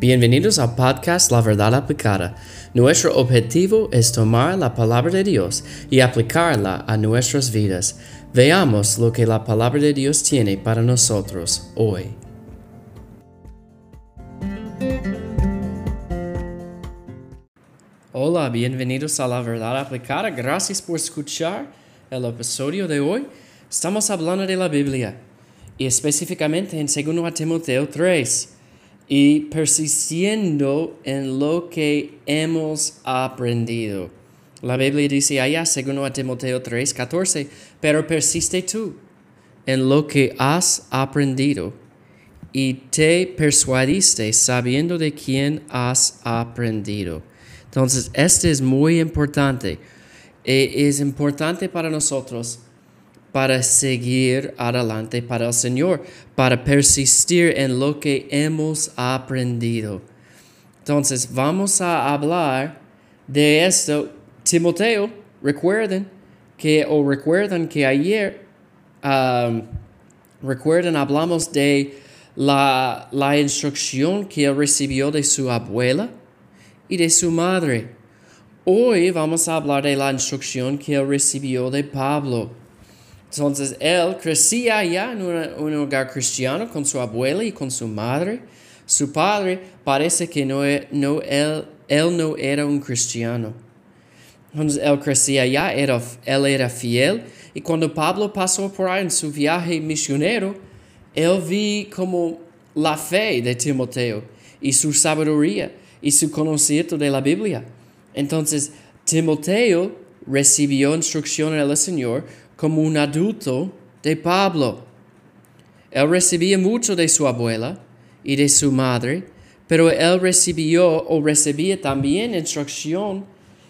Bienvenidos al podcast La Verdad Aplicada. Nuestro objetivo es tomar la palabra de Dios y aplicarla a nuestras vidas. Veamos lo que la palabra de Dios tiene para nosotros hoy. Hola, bienvenidos a La Verdad Aplicada. Gracias por escuchar el episodio de hoy. Estamos hablando de la Biblia y específicamente en 2 Timoteo 3 y persistiendo en lo que hemos aprendido. La Biblia dice allá, según a Timoteo 3, 14, pero persiste tú en lo que has aprendido y te persuadiste sabiendo de quién has aprendido. Entonces, este es muy importante. E es importante para nosotros para seguir adelante para el Señor, para persistir en lo que hemos aprendido. Entonces, vamos a hablar de esto. Timoteo, recuerden que, o recuerdan que ayer, um, recuerden, hablamos de la, la instrucción que él recibió de su abuela y de su madre. Hoy vamos a hablar de la instrucción que él recibió de Pablo. Entonces él crecía ya en un hogar cristiano con su abuela y con su madre. Su padre parece que no, e, no él, él no era un cristiano. Entonces él crecía ya, era, él era fiel. Y cuando Pablo pasó por ahí en su viaje misionero, él vi como la fe de Timoteo y su sabiduría y su conocimiento de la Biblia. Entonces Timoteo recibió instrucción del Señor como un adulto de Pablo. Él recibía mucho de su abuela y de su madre, pero él recibió o recibía también instrucción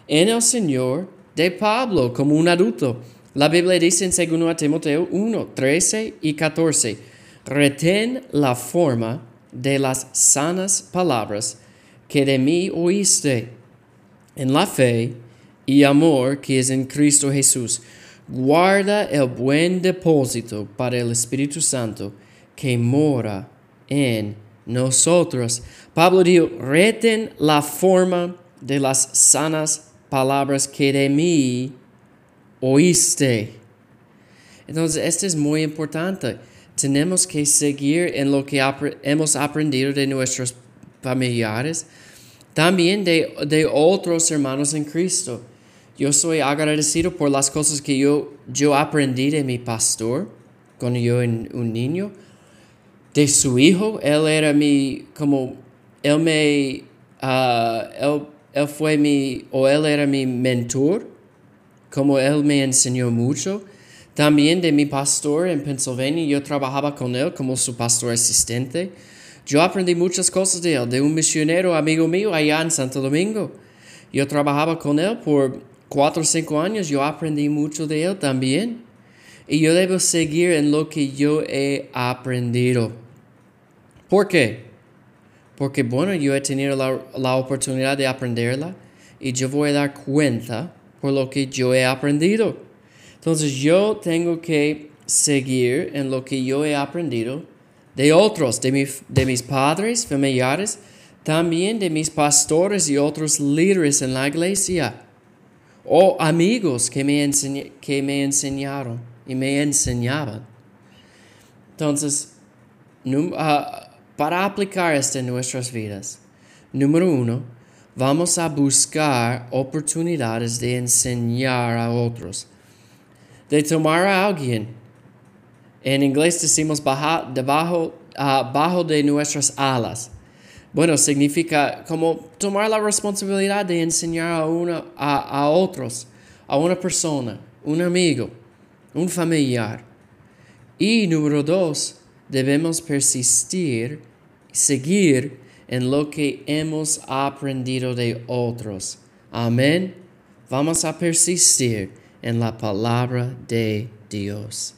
en el Señor de Pablo como un adulto. La Biblia dice en 2 Timoteo 1, 13 y 14, retén la forma de las sanas palabras que de mí oíste en la fe y amor que es en Cristo Jesús guarda el buen depósito para el Espíritu Santo que mora en nosotros. Pablo dijo, reten la forma de las sanas palabras que de mí oíste. Entonces, esto es muy importante. Tenemos que seguir en lo que hemos aprendido de nuestros familiares, también de, de otros hermanos en Cristo. Yo soy agradecido por las cosas que yo, yo aprendí de mi pastor cuando yo era un niño. De su hijo, él era mi, como, él me, uh, él, él fue mi, o él era mi mentor, como él me enseñó mucho. También de mi pastor en Pennsylvania, yo trabajaba con él como su pastor asistente. Yo aprendí muchas cosas de él, de un misionero amigo mío allá en Santo Domingo. Yo trabajaba con él por cuatro o cinco años yo aprendí mucho de él también. Y yo debo seguir en lo que yo he aprendido. ¿Por qué? Porque bueno, yo he tenido la, la oportunidad de aprenderla y yo voy a dar cuenta por lo que yo he aprendido. Entonces yo tengo que seguir en lo que yo he aprendido de otros, de, de mis padres, familiares, también de mis pastores y otros líderes en la iglesia o amigos que me, que me enseñaron y me enseñaban. Entonces, ah, para aplicar esto en nuestras vidas, número uno, vamos a buscar oportunidades de enseñar a otros, de tomar a alguien. En inglés decimos debajo, uh, de nuestras alas bueno, significa como tomar la responsabilidad de enseñar a, una, a, otros, a una persona, un amigo, un familiar. Y número dos, debemos persistir, seguir en lo que hemos aprendido de otros. Amén. Vamos a persistir en la palabra de Dios.